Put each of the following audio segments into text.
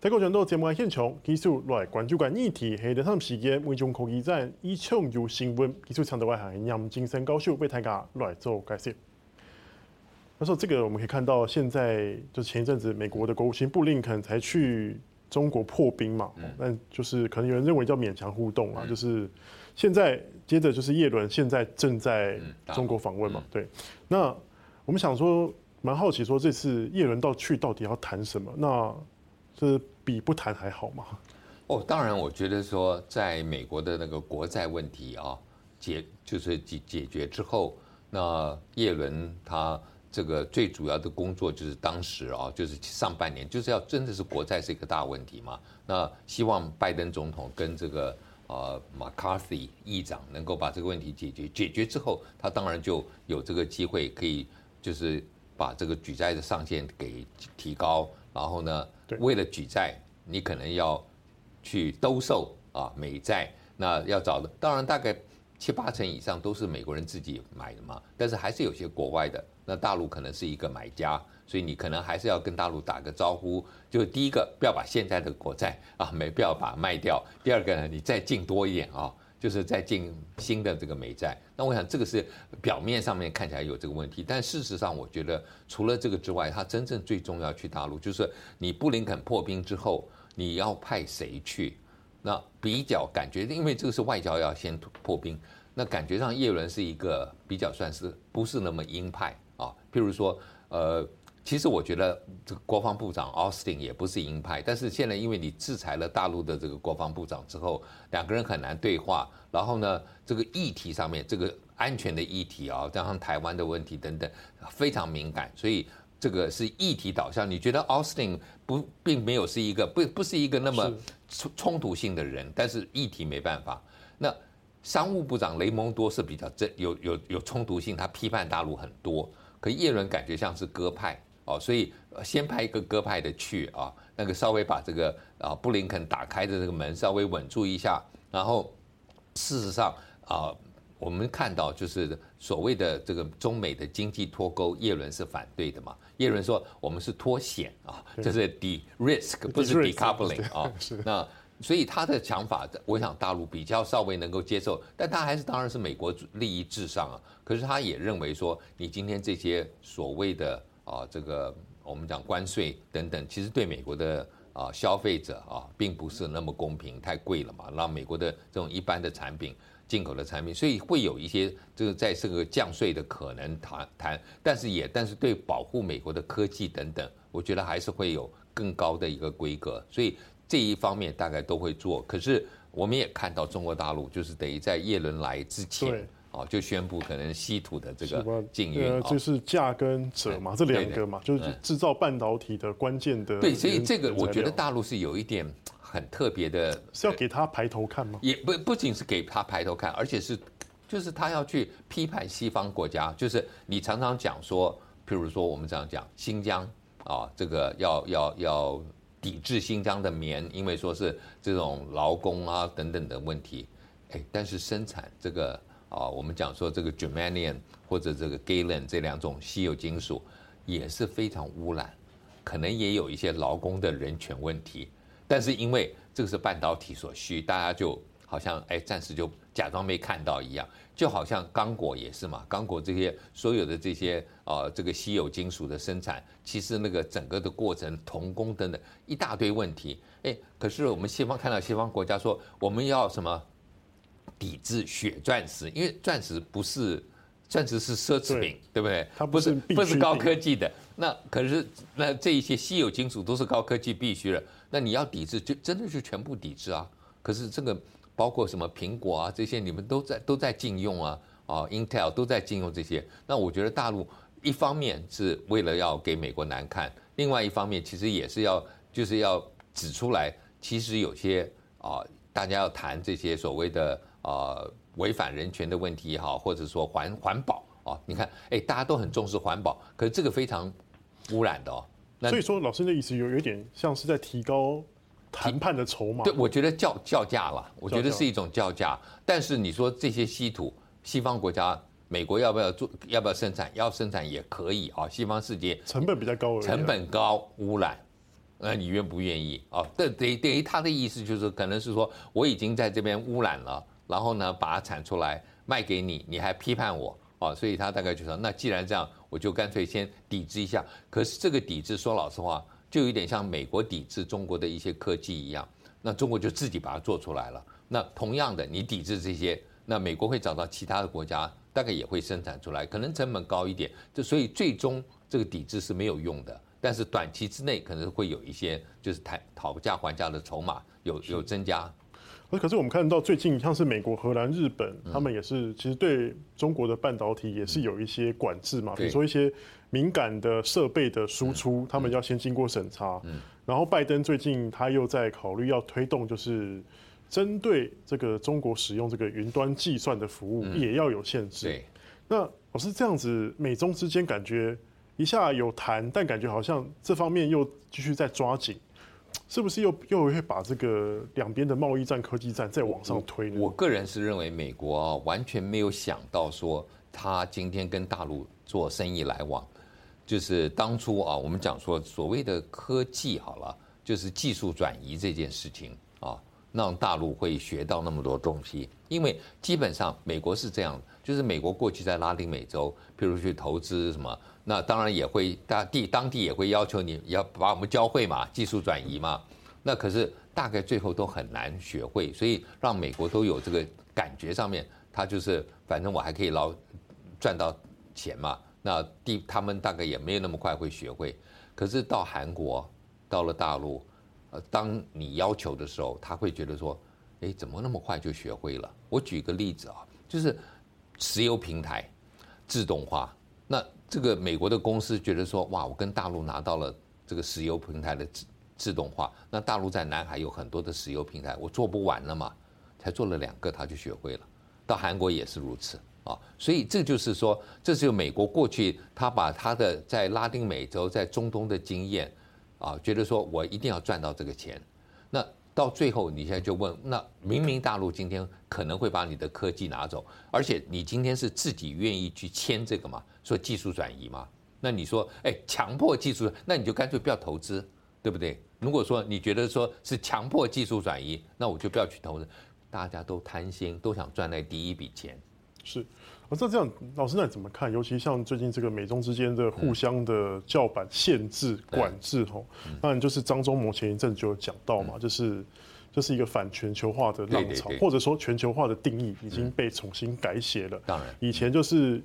在过程中，节目现场继续来关注个议题，系台湾时间每中科技战一枪有新闻，技术强的外行杨金生教授为大家来做解释。那时候，这个我们可以看到，现在就前一阵子，美国的国务卿布林肯才去中国破冰嘛，但就是可能有人认为叫勉强互动啊，就是现在接着就是叶伦现在正在中国访问嘛，对，那我们想说。蛮好奇，说这次叶伦到去到底要谈什么？那是比不谈还好吗？哦，当然，我觉得说，在美国的那个国债问题啊解就是解解决之后，那叶伦他这个最主要的工作就是当时啊，就是上半年就是要真的是国债是一个大问题嘛。那希望拜登总统跟这个呃 McCarthy 议长能够把这个问题解决，解决之后，他当然就有这个机会可以就是。把这个举债的上限给提高，然后呢，为了举债，你可能要去兜售啊美债，那要找的当然大概七八成以上都是美国人自己买的嘛，但是还是有些国外的，那大陆可能是一个买家，所以你可能还是要跟大陆打个招呼，就第一个不要把现在的国债啊没必要把它卖掉，第二个呢，你再进多一点啊。就是在进新的这个美债，那我想这个是表面上面看起来有这个问题，但事实上我觉得除了这个之外，他真正最重要去大陆，就是你布林肯破冰之后，你要派谁去？那比较感觉，因为这个是外交要先破冰，那感觉上叶伦是一个比较算是不是那么鹰派啊，譬如说呃。其实我觉得这个国防部长 Austin 也不是鹰派，但是现在因为你制裁了大陆的这个国防部长之后，两个人很难对话。然后呢，这个议题上面，这个安全的议题啊，加上台湾的问题等等，非常敏感，所以这个是议题导向。你觉得 Austin 不并没有是一个不不是一个那么冲冲突性的人，但是议题没办法。那商务部长雷蒙多是比较真有有有冲突性，他批判大陆很多，可叶伦感觉像是鸽派。哦，所以先派一个鸽派的去啊，那个稍微把这个啊布林肯打开的这个门稍微稳住一下，然后事实上啊，我们看到就是所谓的这个中美的经济脱钩，叶伦是反对的嘛。叶伦说我们是脱险啊，这是 de-risk 不是 decoupling 啊。那所以他的想法，我想大陆比较稍微能够接受，但他还是当然是美国利益至上啊。可是他也认为说，你今天这些所谓的。啊，这个我们讲关税等等，其实对美国的啊消费者啊，并不是那么公平，太贵了嘛。让美国的这种一般的产品、进口的产品，所以会有一些这个在这个降税的可能谈谈，但是也但是对保护美国的科技等等，我觉得还是会有更高的一个规格。所以这一方面大概都会做。可是我们也看到中国大陆就是等于在叶伦来之前。哦，就宣布可能稀土的这个禁运，呃，就是价跟者嘛，这两个嘛，就是制造半导体的关键的。对，所以这个我觉得大陆是有一点很特别的，是要给他排头看吗？也不不仅是给他排头看，而且是就是他要去批判西方国家，就是你常常讲说，譬如说我们这样讲新疆啊，这个要要要抵制新疆的棉，因为说是这种劳工啊等等的问题，哎，但是生产这个。啊，我们讲说这个 germanium 或者这个 gallium 这两种稀有金属也是非常污染，可能也有一些劳工的人权问题。但是因为这个是半导体所需，大家就好像哎暂时就假装没看到一样，就好像刚果也是嘛，刚果这些所有的这些啊这个稀有金属的生产，其实那个整个的过程童工等等一大堆问题。哎，可是我们西方看到西方国家说我们要什么？抵制血钻石，因为钻石不是钻石是奢侈品，对，对不对？它不是不是高科技的。那可是那这一些稀有金属都是高科技必须的。那你要抵制，就真的是全部抵制啊！可是这个包括什么苹果啊这些，你们都在都在禁用啊啊，Intel 都在禁用这些。那我觉得大陆一方面是为了要给美国难看，另外一方面其实也是要就是要指出来，其实有些啊，大家要谈这些所谓的。呃，违反人权的问题也好，或者说环环保啊，你看，哎，大家都很重视环保，可是这个非常污染的哦。那所以说，老师的意思有有点像是在提高谈判的筹码。对，我觉得叫叫价了，我觉得是一种叫价。但是你说这些稀土，西方国家，美国要不要做？要不要生产？要生产也可以啊。西方世界成本比较高，成本高，污染。那你愿不愿意啊？这等于等于他的意思就是，可能是说我已经在这边污染了，然后呢把它产出来卖给你，你还批判我啊？所以他大概就说，那既然这样，我就干脆先抵制一下。可是这个抵制，说老实话，就有点像美国抵制中国的一些科技一样，那中国就自己把它做出来了。那同样的，你抵制这些，那美国会找到其他的国家，大概也会生产出来，可能成本高一点。就所以最终这个抵制是没有用的。但是短期之内可能会有一些就是谈讨价还价的筹码有有增加，可是我们看到最近像是美国、荷兰、日本，他们也是其实对中国的半导体也是有一些管制嘛，比如说一些敏感的设备的输出，他们要先经过审查。然后拜登最近他又在考虑要推动，就是针对这个中国使用这个云端计算的服务也要有限制。对，那我是这样子，美中之间感觉。一下有谈，但感觉好像这方面又继续在抓紧，是不是又又会把这个两边的贸易战、科技战再往上推呢？我，我个人是认为美国啊完全没有想到说他今天跟大陆做生意来往，就是当初啊我们讲说所谓的科技好了，就是技术转移这件事情啊，让大陆会学到那么多东西，因为基本上美国是这样，就是美国过去在拉丁美洲，譬如去投资什么。那当然也会，当地当地也会要求你要把我们教会嘛，技术转移嘛。那可是大概最后都很难学会，所以让美国都有这个感觉上面，他就是反正我还可以捞赚到钱嘛。那地他们大概也没有那么快会学会。可是到韩国，到了大陆，呃，当你要求的时候，他会觉得说，哎，怎么那么快就学会了？我举个例子啊，就是石油平台自动化，那。这个美国的公司觉得说，哇，我跟大陆拿到了这个石油平台的自自动化，那大陆在南海有很多的石油平台，我做不完了嘛，才做了两个，他就学会了。到韩国也是如此啊，所以这就是说，这是美国过去他把他的在拉丁美洲、在中东的经验啊，觉得说我一定要赚到这个钱，那。到最后，你现在就问，那明明大陆今天可能会把你的科技拿走，而且你今天是自己愿意去签这个嘛？说技术转移嘛？那你说，哎，强迫技术，那你就干脆不要投资，对不对？如果说你觉得说是强迫技术转移，那我就不要去投资。大家都贪心，都想赚那第一笔钱，是。那这样，老师那你怎么看？尤其像最近这个美中之间的互相的叫板、限制、管制，吼，当然就是张忠谋前一阵就有讲到嘛，就是这是一个反全球化的浪潮，或者说全球化的定义已经被重新改写了。当然，以前就是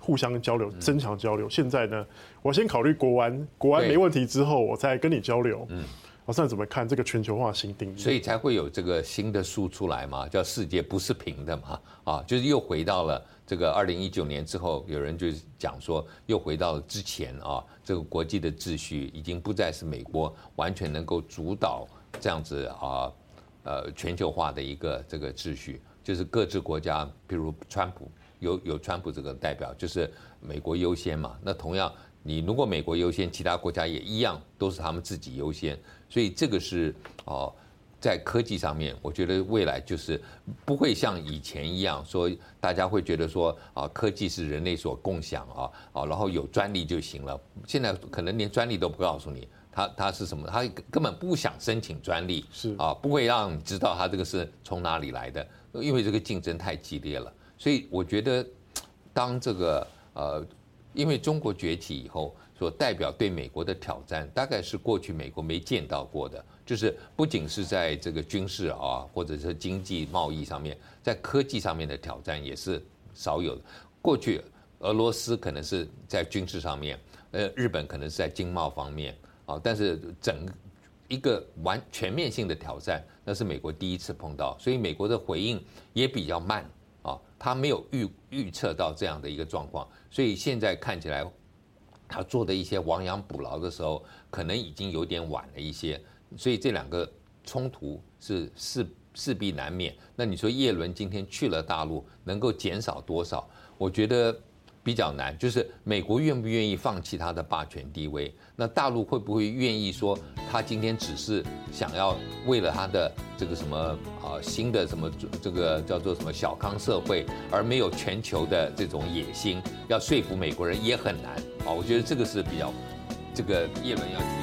互相交流、增强交流，现在呢，我先考虑国安，国安没问题之后，我再跟你交流。嗯。我现在怎么看这个全球化新定义？所以才会有这个新的书出来嘛，叫“世界不是平的”嘛，啊，就是又回到了这个二零一九年之后，有人就讲说，又回到了之前啊，这个国际的秩序已经不再是美国完全能够主导这样子啊，呃，全球化的一个这个秩序，就是各自国家，比如川普有有川普这个代表，就是美国优先嘛，那同样。你如果美国优先，其他国家也一样，都是他们自己优先，所以这个是哦，在科技上面，我觉得未来就是不会像以前一样说，大家会觉得说啊，科技是人类所共享啊啊，然后有专利就行了。现在可能连专利都不告诉你，他他是什么，他根本不想申请专利，是啊，不会让你知道他这个是从哪里来的，因为这个竞争太激烈了。所以我觉得，当这个呃。因为中国崛起以后，所代表对美国的挑战，大概是过去美国没见到过的。就是不仅是在这个军事啊，或者是经济贸易上面，在科技上面的挑战也是少有的。过去俄罗斯可能是在军事上面，呃，日本可能是在经贸方面啊，但是整一个完全面性的挑战，那是美国第一次碰到，所以美国的回应也比较慢。啊，他没有预预测到这样的一个状况，所以现在看起来，他做的一些亡羊补牢的时候，可能已经有点晚了一些。所以这两个冲突是势势必难免。那你说叶伦今天去了大陆，能够减少多少？我觉得。比较难，就是美国愿不愿意放弃他的霸权地位？那大陆会不会愿意说，他今天只是想要为了他的这个什么啊新的什么这个叫做什么小康社会，而没有全球的这种野心？要说服美国人也很难啊！我觉得这个是比较这个叶伦要。